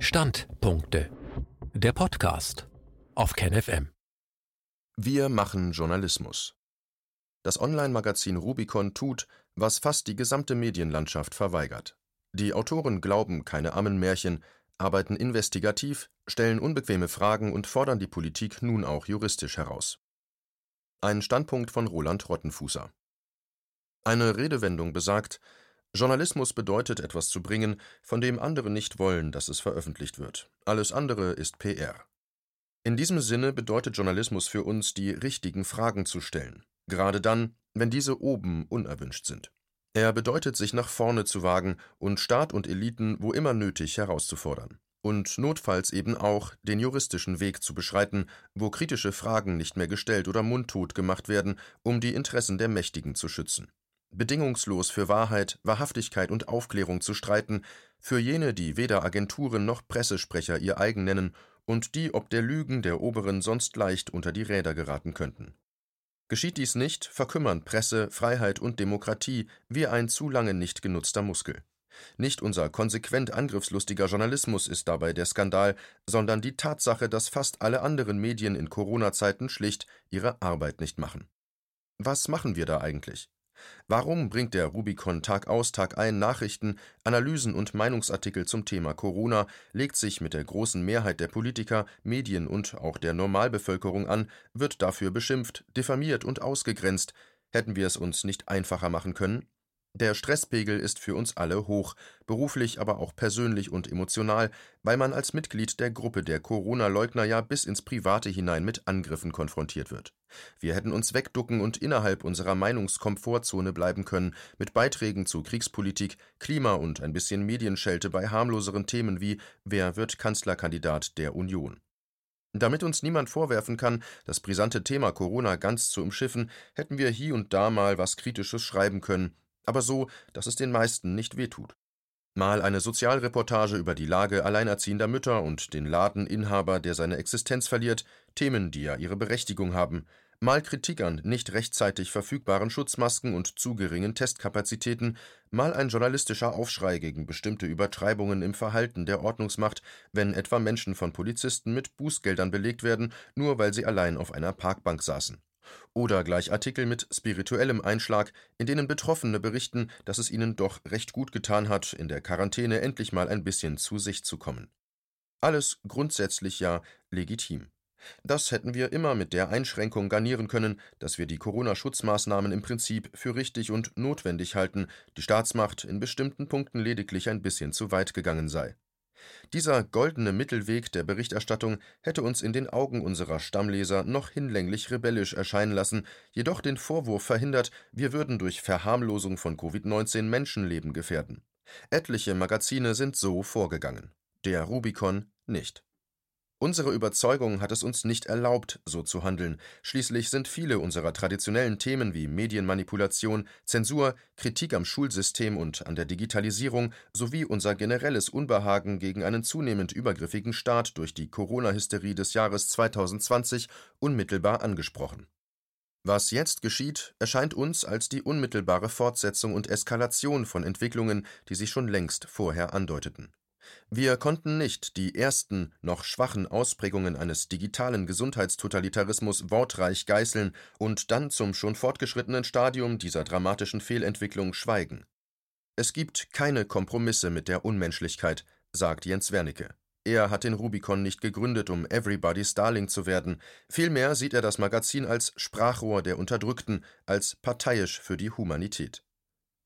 Standpunkte. Der Podcast auf KenFM. Wir machen Journalismus. Das Online-Magazin Rubicon tut, was fast die gesamte Medienlandschaft verweigert. Die Autoren glauben keine Ammenmärchen, arbeiten investigativ, stellen unbequeme Fragen und fordern die Politik nun auch juristisch heraus. Ein Standpunkt von Roland Rottenfußer. Eine Redewendung besagt, Journalismus bedeutet, etwas zu bringen, von dem andere nicht wollen, dass es veröffentlicht wird. Alles andere ist PR. In diesem Sinne bedeutet Journalismus für uns, die richtigen Fragen zu stellen, gerade dann, wenn diese oben unerwünscht sind. Er bedeutet, sich nach vorne zu wagen und Staat und Eliten wo immer nötig herauszufordern. Und notfalls eben auch den juristischen Weg zu beschreiten, wo kritische Fragen nicht mehr gestellt oder mundtot gemacht werden, um die Interessen der Mächtigen zu schützen bedingungslos für Wahrheit, Wahrhaftigkeit und Aufklärung zu streiten, für jene, die weder Agenturen noch Pressesprecher ihr eigen nennen und die ob der Lügen der Oberen sonst leicht unter die Räder geraten könnten. Geschieht dies nicht, verkümmern Presse, Freiheit und Demokratie wie ein zu lange nicht genutzter Muskel. Nicht unser konsequent angriffslustiger Journalismus ist dabei der Skandal, sondern die Tatsache, dass fast alle anderen Medien in Corona-Zeiten schlicht ihre Arbeit nicht machen. Was machen wir da eigentlich? Warum bringt der Rubicon Tag aus, Tag ein Nachrichten, Analysen und Meinungsartikel zum Thema Corona, legt sich mit der großen Mehrheit der Politiker, Medien und auch der Normalbevölkerung an, wird dafür beschimpft, diffamiert und ausgegrenzt? Hätten wir es uns nicht einfacher machen können? Der Stresspegel ist für uns alle hoch, beruflich, aber auch persönlich und emotional, weil man als Mitglied der Gruppe der Corona-Leugner ja bis ins Private hinein mit Angriffen konfrontiert wird. Wir hätten uns wegducken und innerhalb unserer Meinungskomfortzone bleiben können, mit Beiträgen zu Kriegspolitik, Klima und ein bisschen Medienschelte bei harmloseren Themen wie Wer wird Kanzlerkandidat der Union? Damit uns niemand vorwerfen kann, das brisante Thema Corona ganz zu umschiffen, hätten wir hier und da mal was Kritisches schreiben können, aber so, dass es den meisten nicht wehtut. Mal eine Sozialreportage über die Lage alleinerziehender Mütter und den Ladeninhaber, der seine Existenz verliert, Themen, die ja ihre Berechtigung haben, mal Kritik an nicht rechtzeitig verfügbaren Schutzmasken und zu geringen Testkapazitäten, mal ein journalistischer Aufschrei gegen bestimmte Übertreibungen im Verhalten der Ordnungsmacht, wenn etwa Menschen von Polizisten mit Bußgeldern belegt werden, nur weil sie allein auf einer Parkbank saßen. Oder gleich Artikel mit spirituellem Einschlag, in denen Betroffene berichten, dass es ihnen doch recht gut getan hat, in der Quarantäne endlich mal ein bisschen zu sich zu kommen. Alles grundsätzlich ja legitim. Das hätten wir immer mit der Einschränkung garnieren können, dass wir die Corona-Schutzmaßnahmen im Prinzip für richtig und notwendig halten, die Staatsmacht in bestimmten Punkten lediglich ein bisschen zu weit gegangen sei. Dieser goldene Mittelweg der Berichterstattung hätte uns in den Augen unserer Stammleser noch hinlänglich rebellisch erscheinen lassen, jedoch den Vorwurf verhindert, wir würden durch Verharmlosung von Covid-19 Menschenleben gefährden. Etliche Magazine sind so vorgegangen. Der Rubicon nicht. Unsere Überzeugung hat es uns nicht erlaubt, so zu handeln. Schließlich sind viele unserer traditionellen Themen wie Medienmanipulation, Zensur, Kritik am Schulsystem und an der Digitalisierung sowie unser generelles Unbehagen gegen einen zunehmend übergriffigen Staat durch die Corona-Hysterie des Jahres 2020 unmittelbar angesprochen. Was jetzt geschieht, erscheint uns als die unmittelbare Fortsetzung und Eskalation von Entwicklungen, die sich schon längst vorher andeuteten. Wir konnten nicht die ersten, noch schwachen Ausprägungen eines digitalen Gesundheitstotalitarismus wortreich geißeln und dann zum schon fortgeschrittenen Stadium dieser dramatischen Fehlentwicklung schweigen. Es gibt keine Kompromisse mit der Unmenschlichkeit, sagt Jens Wernicke. Er hat den Rubicon nicht gegründet, um Everybody's Darling zu werden. Vielmehr sieht er das Magazin als Sprachrohr der Unterdrückten, als parteiisch für die Humanität.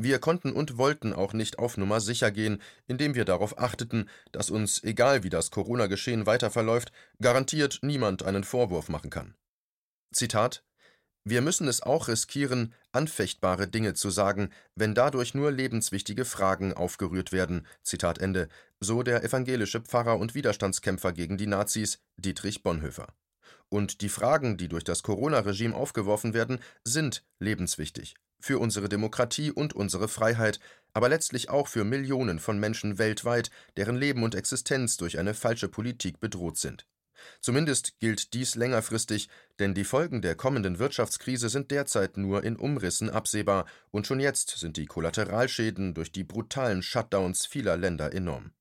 Wir konnten und wollten auch nicht auf Nummer sicher gehen, indem wir darauf achteten, dass uns, egal wie das Corona-Geschehen weiter verläuft, garantiert niemand einen Vorwurf machen kann. Zitat Wir müssen es auch riskieren, anfechtbare Dinge zu sagen, wenn dadurch nur lebenswichtige Fragen aufgerührt werden. Zitat Ende, so der evangelische Pfarrer und Widerstandskämpfer gegen die Nazis Dietrich Bonhoeffer. Und die Fragen, die durch das Corona-Regime aufgeworfen werden, sind lebenswichtig für unsere Demokratie und unsere Freiheit, aber letztlich auch für Millionen von Menschen weltweit, deren Leben und Existenz durch eine falsche Politik bedroht sind. Zumindest gilt dies längerfristig, denn die Folgen der kommenden Wirtschaftskrise sind derzeit nur in Umrissen absehbar, und schon jetzt sind die Kollateralschäden durch die brutalen Shutdowns vieler Länder enorm.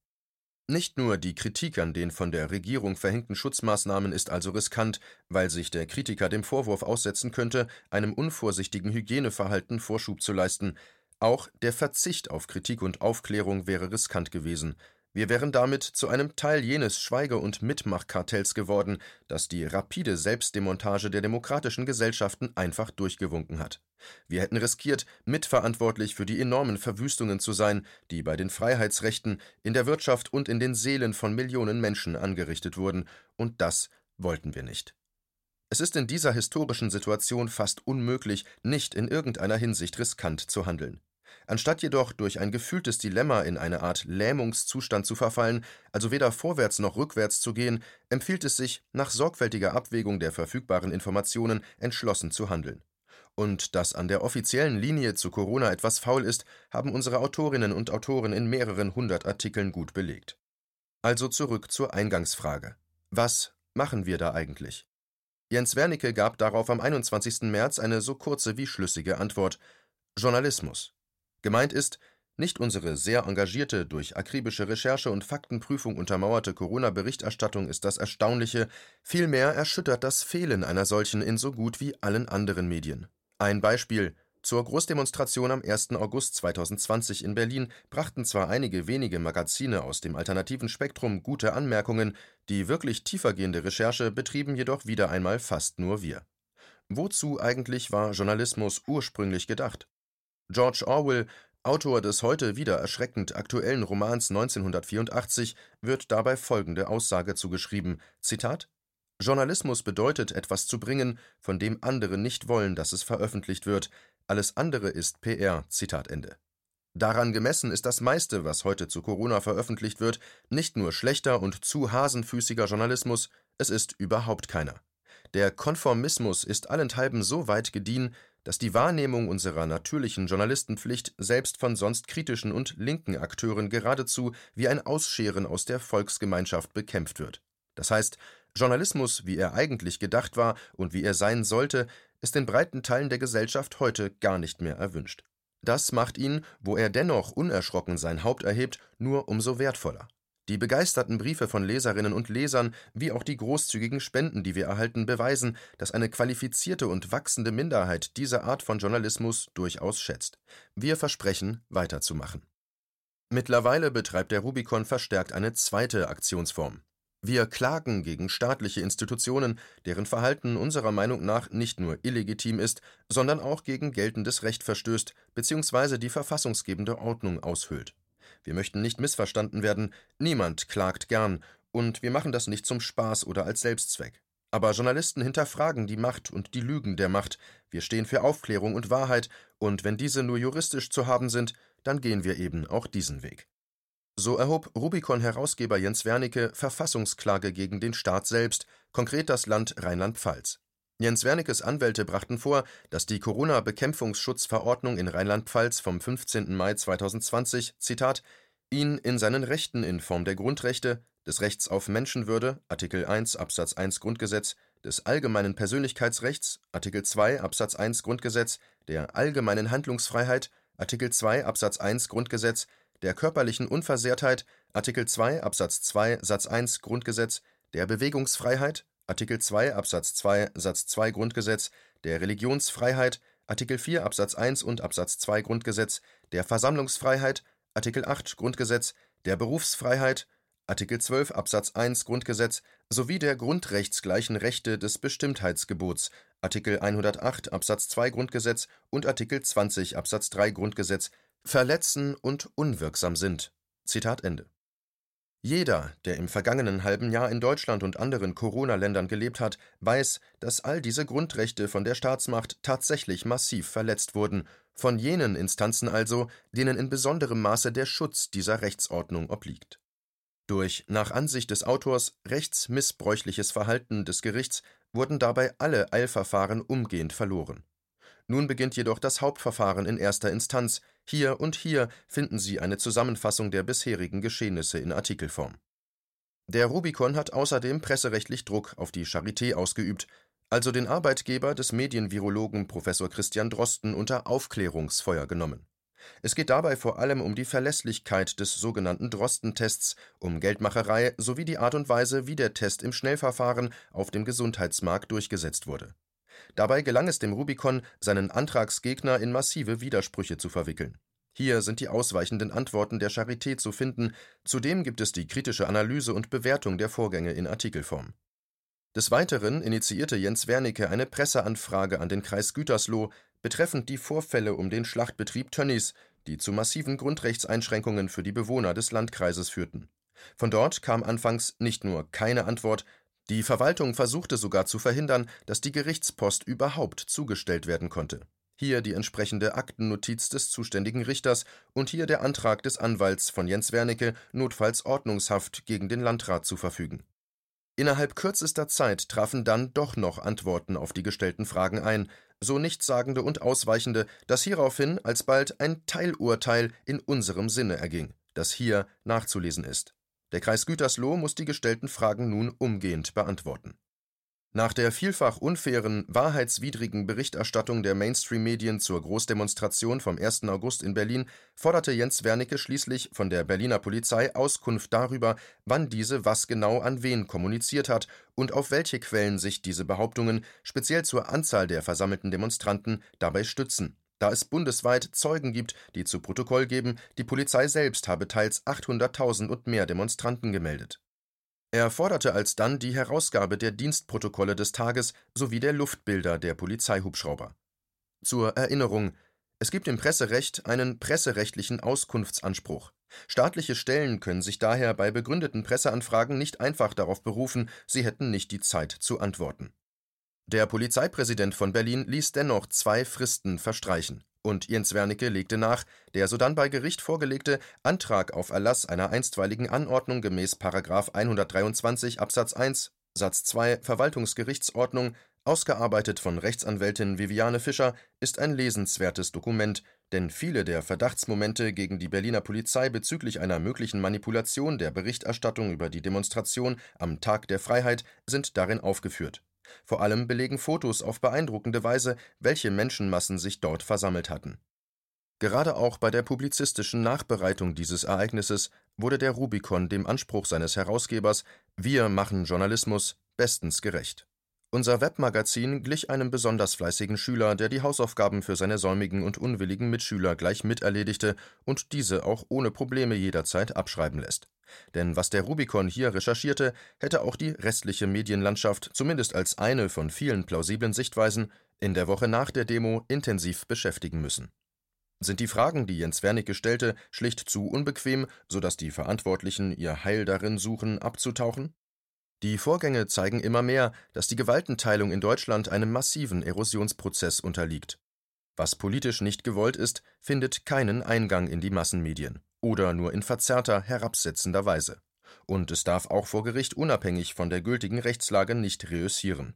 Nicht nur die Kritik an den von der Regierung verhängten Schutzmaßnahmen ist also riskant, weil sich der Kritiker dem Vorwurf aussetzen könnte, einem unvorsichtigen Hygieneverhalten Vorschub zu leisten, auch der Verzicht auf Kritik und Aufklärung wäre riskant gewesen. Wir wären damit zu einem Teil jenes Schweige- und Mitmachkartells geworden, das die rapide Selbstdemontage der demokratischen Gesellschaften einfach durchgewunken hat. Wir hätten riskiert, mitverantwortlich für die enormen Verwüstungen zu sein, die bei den Freiheitsrechten, in der Wirtschaft und in den Seelen von Millionen Menschen angerichtet wurden, und das wollten wir nicht. Es ist in dieser historischen Situation fast unmöglich, nicht in irgendeiner Hinsicht riskant zu handeln. Anstatt jedoch durch ein gefühltes Dilemma in eine Art Lähmungszustand zu verfallen, also weder vorwärts noch rückwärts zu gehen, empfiehlt es sich, nach sorgfältiger Abwägung der verfügbaren Informationen entschlossen zu handeln. Und dass an der offiziellen Linie zu Corona etwas faul ist, haben unsere Autorinnen und Autoren in mehreren hundert Artikeln gut belegt. Also zurück zur Eingangsfrage. Was machen wir da eigentlich? Jens Wernicke gab darauf am 21. März eine so kurze wie schlüssige Antwort. Journalismus. Gemeint ist, nicht unsere sehr engagierte, durch akribische Recherche und Faktenprüfung untermauerte Corona-Berichterstattung ist das Erstaunliche, vielmehr erschüttert das Fehlen einer solchen in so gut wie allen anderen Medien. Ein Beispiel zur Großdemonstration am 1. August 2020 in Berlin brachten zwar einige wenige Magazine aus dem alternativen Spektrum gute Anmerkungen, die wirklich tiefergehende Recherche betrieben jedoch wieder einmal fast nur wir. Wozu eigentlich war Journalismus ursprünglich gedacht? George Orwell, Autor des heute wieder erschreckend aktuellen Romans 1984, wird dabei folgende Aussage zugeschrieben: Zitat Journalismus bedeutet, etwas zu bringen, von dem andere nicht wollen, dass es veröffentlicht wird. Alles andere ist PR. Zitat Ende. Daran gemessen ist das meiste, was heute zu Corona veröffentlicht wird, nicht nur schlechter und zu hasenfüßiger Journalismus, es ist überhaupt keiner. Der Konformismus ist allenthalben so weit gediehen, dass die Wahrnehmung unserer natürlichen Journalistenpflicht selbst von sonst kritischen und linken Akteuren geradezu wie ein Ausscheren aus der Volksgemeinschaft bekämpft wird. Das heißt, Journalismus, wie er eigentlich gedacht war und wie er sein sollte, ist in breiten Teilen der Gesellschaft heute gar nicht mehr erwünscht. Das macht ihn, wo er dennoch unerschrocken sein Haupt erhebt, nur umso wertvoller. Die begeisterten Briefe von Leserinnen und Lesern wie auch die großzügigen Spenden, die wir erhalten, beweisen, dass eine qualifizierte und wachsende Minderheit diese Art von Journalismus durchaus schätzt. Wir versprechen, weiterzumachen. Mittlerweile betreibt der Rubicon verstärkt eine zweite Aktionsform. Wir klagen gegen staatliche Institutionen, deren Verhalten unserer Meinung nach nicht nur illegitim ist, sondern auch gegen geltendes Recht verstößt bzw. die verfassungsgebende Ordnung aushöhlt. Wir möchten nicht missverstanden werden, niemand klagt gern, und wir machen das nicht zum Spaß oder als Selbstzweck. Aber Journalisten hinterfragen die Macht und die Lügen der Macht. Wir stehen für Aufklärung und Wahrheit, und wenn diese nur juristisch zu haben sind, dann gehen wir eben auch diesen Weg. So erhob Rubicon-Herausgeber Jens Wernicke Verfassungsklage gegen den Staat selbst, konkret das Land Rheinland-Pfalz. Jens Wernickes Anwälte brachten vor, dass die Corona-Bekämpfungsschutzverordnung in Rheinland-Pfalz vom 15. Mai 2020, Zitat, ihn in seinen Rechten in Form der Grundrechte, des Rechts auf Menschenwürde, Artikel 1 Absatz 1 Grundgesetz, des allgemeinen Persönlichkeitsrechts, Artikel 2 Absatz 1 Grundgesetz, der allgemeinen Handlungsfreiheit, Artikel 2 Absatz 1 Grundgesetz, der körperlichen Unversehrtheit, Artikel 2 Absatz 2 Satz 1 Grundgesetz, der Bewegungsfreiheit, Artikel 2 Absatz 2 Satz 2 Grundgesetz, der Religionsfreiheit, Artikel 4 Absatz 1 und Absatz 2 Grundgesetz, der Versammlungsfreiheit, Artikel 8 Grundgesetz, der Berufsfreiheit, Artikel 12 Absatz 1 Grundgesetz sowie der grundrechtsgleichen Rechte des Bestimmtheitsgebots, Artikel 108 Absatz 2 Grundgesetz und Artikel 20 Absatz 3 Grundgesetz verletzen und unwirksam sind. Zitat Ende. Jeder, der im vergangenen halben Jahr in Deutschland und anderen Corona-Ländern gelebt hat, weiß, dass all diese Grundrechte von der Staatsmacht tatsächlich massiv verletzt wurden, von jenen Instanzen also, denen in besonderem Maße der Schutz dieser Rechtsordnung obliegt. Durch, nach Ansicht des Autors, rechtsmissbräuchliches Verhalten des Gerichts wurden dabei alle Eilverfahren umgehend verloren. Nun beginnt jedoch das Hauptverfahren in erster Instanz, hier und hier finden Sie eine Zusammenfassung der bisherigen Geschehnisse in Artikelform. Der Rubicon hat außerdem presserechtlich Druck auf die Charité ausgeübt, also den Arbeitgeber des Medienvirologen Professor Christian Drosten unter Aufklärungsfeuer genommen. Es geht dabei vor allem um die Verlässlichkeit des sogenannten Drosten-Tests, um Geldmacherei sowie die Art und Weise, wie der Test im Schnellverfahren auf dem Gesundheitsmarkt durchgesetzt wurde. Dabei gelang es dem Rubicon, seinen Antragsgegner in massive Widersprüche zu verwickeln. Hier sind die ausweichenden Antworten der Charité zu finden, zudem gibt es die kritische Analyse und Bewertung der Vorgänge in Artikelform. Des Weiteren initiierte Jens Wernicke eine Presseanfrage an den Kreis Gütersloh betreffend die Vorfälle um den Schlachtbetrieb Tönnies, die zu massiven Grundrechtseinschränkungen für die Bewohner des Landkreises führten. Von dort kam anfangs nicht nur keine Antwort, die Verwaltung versuchte sogar zu verhindern, dass die Gerichtspost überhaupt zugestellt werden konnte. Hier die entsprechende Aktennotiz des zuständigen Richters und hier der Antrag des Anwalts von Jens Wernicke, notfalls Ordnungshaft gegen den Landrat zu verfügen. Innerhalb kürzester Zeit trafen dann doch noch Antworten auf die gestellten Fragen ein, so nichtssagende und ausweichende, dass hieraufhin alsbald ein Teilurteil in unserem Sinne erging, das hier nachzulesen ist. Der Kreis Gütersloh muss die gestellten Fragen nun umgehend beantworten nach der vielfach unfairen, wahrheitswidrigen Berichterstattung der Mainstream-Medien zur Großdemonstration vom 1. August in Berlin forderte Jens Wernicke schließlich von der Berliner Polizei Auskunft darüber, wann diese was genau an wen kommuniziert hat und auf welche Quellen sich diese Behauptungen, speziell zur Anzahl der versammelten Demonstranten, dabei stützen, da es bundesweit Zeugen gibt, die zu Protokoll geben, die Polizei selbst habe teils 800.000 und mehr Demonstranten gemeldet er forderte alsdann die Herausgabe der Dienstprotokolle des Tages sowie der Luftbilder der Polizeihubschrauber. Zur Erinnerung: Es gibt im Presserecht einen presserechtlichen Auskunftsanspruch. Staatliche Stellen können sich daher bei begründeten Presseanfragen nicht einfach darauf berufen, sie hätten nicht die Zeit zu antworten. Der Polizeipräsident von Berlin ließ dennoch zwei Fristen verstreichen. Und Jens Wernicke legte nach, der sodann bei Gericht vorgelegte Antrag auf Erlass einer einstweiligen Anordnung gemäß § 123 Absatz 1 Satz 2 Verwaltungsgerichtsordnung, ausgearbeitet von Rechtsanwältin Viviane Fischer, ist ein lesenswertes Dokument, denn viele der Verdachtsmomente gegen die Berliner Polizei bezüglich einer möglichen Manipulation der Berichterstattung über die Demonstration am Tag der Freiheit sind darin aufgeführt vor allem belegen Fotos auf beeindruckende Weise, welche Menschenmassen sich dort versammelt hatten. Gerade auch bei der publizistischen Nachbereitung dieses Ereignisses wurde der Rubicon dem Anspruch seines Herausgebers Wir machen Journalismus bestens gerecht. Unser Webmagazin glich einem besonders fleißigen Schüler, der die Hausaufgaben für seine säumigen und unwilligen Mitschüler gleich miterledigte und diese auch ohne Probleme jederzeit abschreiben lässt. Denn was der Rubicon hier recherchierte, hätte auch die restliche Medienlandschaft, zumindest als eine von vielen plausiblen Sichtweisen, in der Woche nach der Demo intensiv beschäftigen müssen. Sind die Fragen, die Jens Wernicke stellte, schlicht zu unbequem, sodass die Verantwortlichen ihr Heil darin suchen, abzutauchen? Die Vorgänge zeigen immer mehr, dass die Gewaltenteilung in Deutschland einem massiven Erosionsprozess unterliegt. Was politisch nicht gewollt ist, findet keinen Eingang in die Massenmedien oder nur in verzerrter, herabsetzender Weise. Und es darf auch vor Gericht unabhängig von der gültigen Rechtslage nicht reüssieren.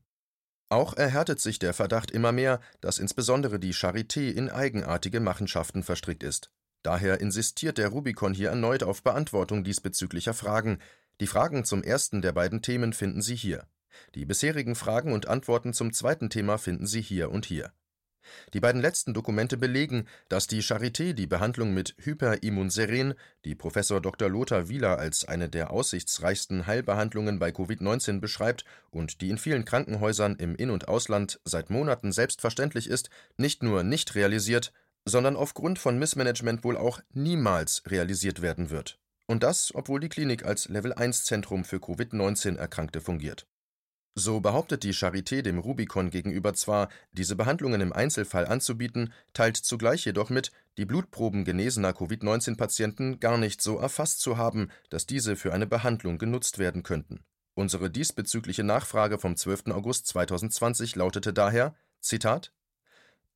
Auch erhärtet sich der Verdacht immer mehr, dass insbesondere die Charité in eigenartige Machenschaften verstrickt ist. Daher insistiert der Rubicon hier erneut auf Beantwortung diesbezüglicher Fragen. Die Fragen zum ersten der beiden Themen finden Sie hier. Die bisherigen Fragen und Antworten zum zweiten Thema finden Sie hier und hier. Die beiden letzten Dokumente belegen, dass die Charité die Behandlung mit Hyperimmunseren, die Professor Dr. Lothar Wieler als eine der aussichtsreichsten Heilbehandlungen bei Covid-19 beschreibt und die in vielen Krankenhäusern im In und Ausland seit Monaten selbstverständlich ist, nicht nur nicht realisiert, sondern aufgrund von Missmanagement wohl auch niemals realisiert werden wird. Und das, obwohl die Klinik als Level-1-Zentrum für Covid-19-Erkrankte fungiert so behauptet die Charité dem Rubicon gegenüber zwar, diese Behandlungen im Einzelfall anzubieten, teilt zugleich jedoch mit, die Blutproben genesener Covid-19-Patienten gar nicht so erfasst zu haben, dass diese für eine Behandlung genutzt werden könnten. Unsere diesbezügliche Nachfrage vom 12. August 2020 lautete daher: Zitat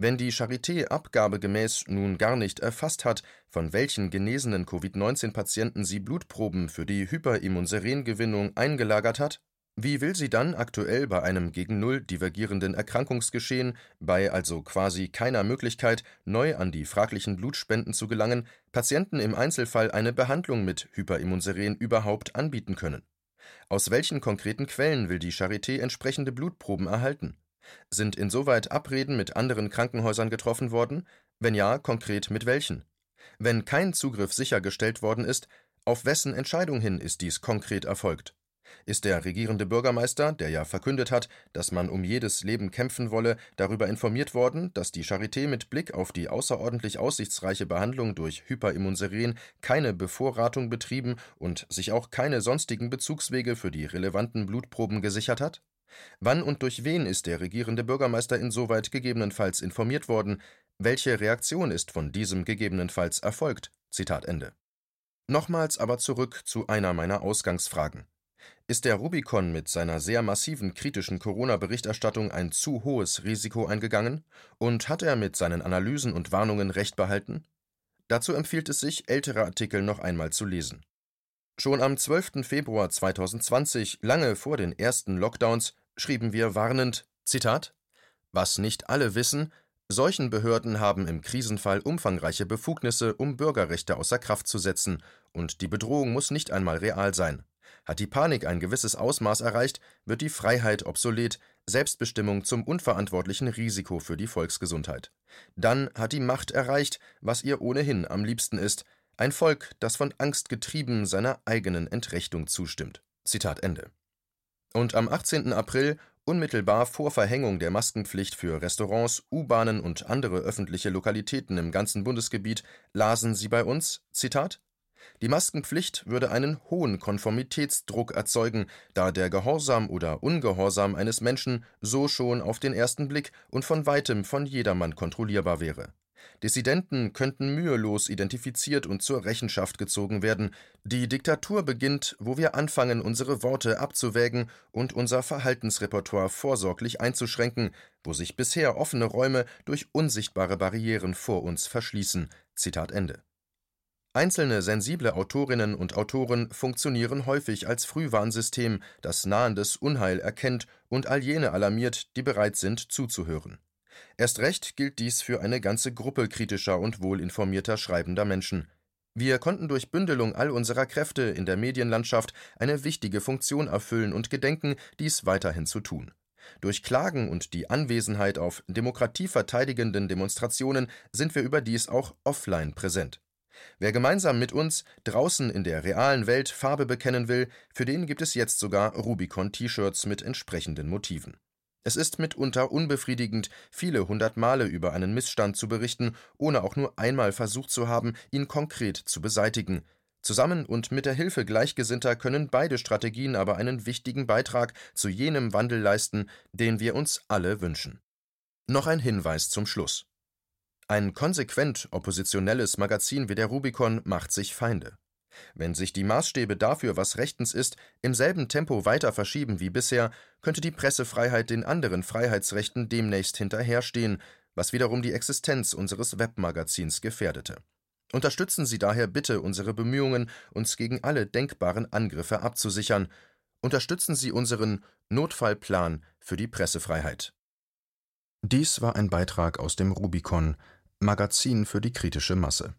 wenn die Charité abgabegemäß nun gar nicht erfasst hat, von welchen genesenen Covid-19-Patienten sie Blutproben für die Hyperimmunserengewinnung eingelagert hat, wie will sie dann aktuell bei einem gegen Null divergierenden Erkrankungsgeschehen, bei also quasi keiner Möglichkeit, neu an die fraglichen Blutspenden zu gelangen, Patienten im Einzelfall eine Behandlung mit Hyperimmunseren überhaupt anbieten können? Aus welchen konkreten Quellen will die Charité entsprechende Blutproben erhalten? Sind insoweit Abreden mit anderen Krankenhäusern getroffen worden? Wenn ja, konkret mit welchen? Wenn kein Zugriff sichergestellt worden ist, auf wessen Entscheidung hin ist dies konkret erfolgt? Ist der regierende Bürgermeister, der ja verkündet hat, dass man um jedes Leben kämpfen wolle, darüber informiert worden, dass die Charité mit Blick auf die außerordentlich aussichtsreiche Behandlung durch Hyperimmunseren keine Bevorratung betrieben und sich auch keine sonstigen Bezugswege für die relevanten Blutproben gesichert hat? Wann und durch wen ist der regierende Bürgermeister insoweit gegebenenfalls informiert worden? Welche Reaktion ist von diesem gegebenenfalls erfolgt? Zitat Ende. Nochmals aber zurück zu einer meiner Ausgangsfragen. Ist der Rubicon mit seiner sehr massiven kritischen Corona-Berichterstattung ein zu hohes Risiko eingegangen? Und hat er mit seinen Analysen und Warnungen Recht behalten? Dazu empfiehlt es sich, ältere Artikel noch einmal zu lesen. Schon am 12. Februar 2020, lange vor den ersten Lockdowns, schrieben wir warnend: Zitat: Was nicht alle wissen, Seuchenbehörden haben im Krisenfall umfangreiche Befugnisse, um Bürgerrechte außer Kraft zu setzen, und die Bedrohung muss nicht einmal real sein. Hat die Panik ein gewisses Ausmaß erreicht, wird die Freiheit obsolet, Selbstbestimmung zum unverantwortlichen Risiko für die Volksgesundheit. Dann hat die Macht erreicht, was ihr ohnehin am liebsten ist, ein Volk, das von Angst getrieben seiner eigenen Entrechtung zustimmt. Zitat Ende. Und am 18. April, unmittelbar vor Verhängung der Maskenpflicht für Restaurants, U-Bahnen und andere öffentliche Lokalitäten im ganzen Bundesgebiet, lasen sie bei uns: Zitat die Maskenpflicht würde einen hohen Konformitätsdruck erzeugen, da der Gehorsam oder Ungehorsam eines Menschen so schon auf den ersten Blick und von weitem von jedermann kontrollierbar wäre. Dissidenten könnten mühelos identifiziert und zur Rechenschaft gezogen werden. Die Diktatur beginnt, wo wir anfangen, unsere Worte abzuwägen und unser Verhaltensrepertoire vorsorglich einzuschränken, wo sich bisher offene Räume durch unsichtbare Barrieren vor uns verschließen. Zitat Ende. Einzelne sensible Autorinnen und Autoren funktionieren häufig als Frühwarnsystem, das nahendes Unheil erkennt und all jene alarmiert, die bereit sind zuzuhören. Erst recht gilt dies für eine ganze Gruppe kritischer und wohlinformierter schreibender Menschen. Wir konnten durch Bündelung all unserer Kräfte in der Medienlandschaft eine wichtige Funktion erfüllen und gedenken, dies weiterhin zu tun. Durch Klagen und die Anwesenheit auf demokratieverteidigenden Demonstrationen sind wir überdies auch offline präsent. Wer gemeinsam mit uns draußen in der realen Welt Farbe bekennen will, für den gibt es jetzt sogar Rubicon-T-Shirts mit entsprechenden Motiven. Es ist mitunter unbefriedigend, viele hundert Male über einen Missstand zu berichten, ohne auch nur einmal versucht zu haben, ihn konkret zu beseitigen. Zusammen und mit der Hilfe Gleichgesinnter können beide Strategien aber einen wichtigen Beitrag zu jenem Wandel leisten, den wir uns alle wünschen. Noch ein Hinweis zum Schluss. Ein konsequent oppositionelles Magazin wie der Rubicon macht sich Feinde. Wenn sich die Maßstäbe dafür, was rechtens ist, im selben Tempo weiter verschieben wie bisher, könnte die Pressefreiheit den anderen Freiheitsrechten demnächst hinterherstehen, was wiederum die Existenz unseres Webmagazins gefährdete. Unterstützen Sie daher bitte unsere Bemühungen, uns gegen alle denkbaren Angriffe abzusichern. Unterstützen Sie unseren Notfallplan für die Pressefreiheit. Dies war ein Beitrag aus dem Rubicon, Magazin für die kritische Masse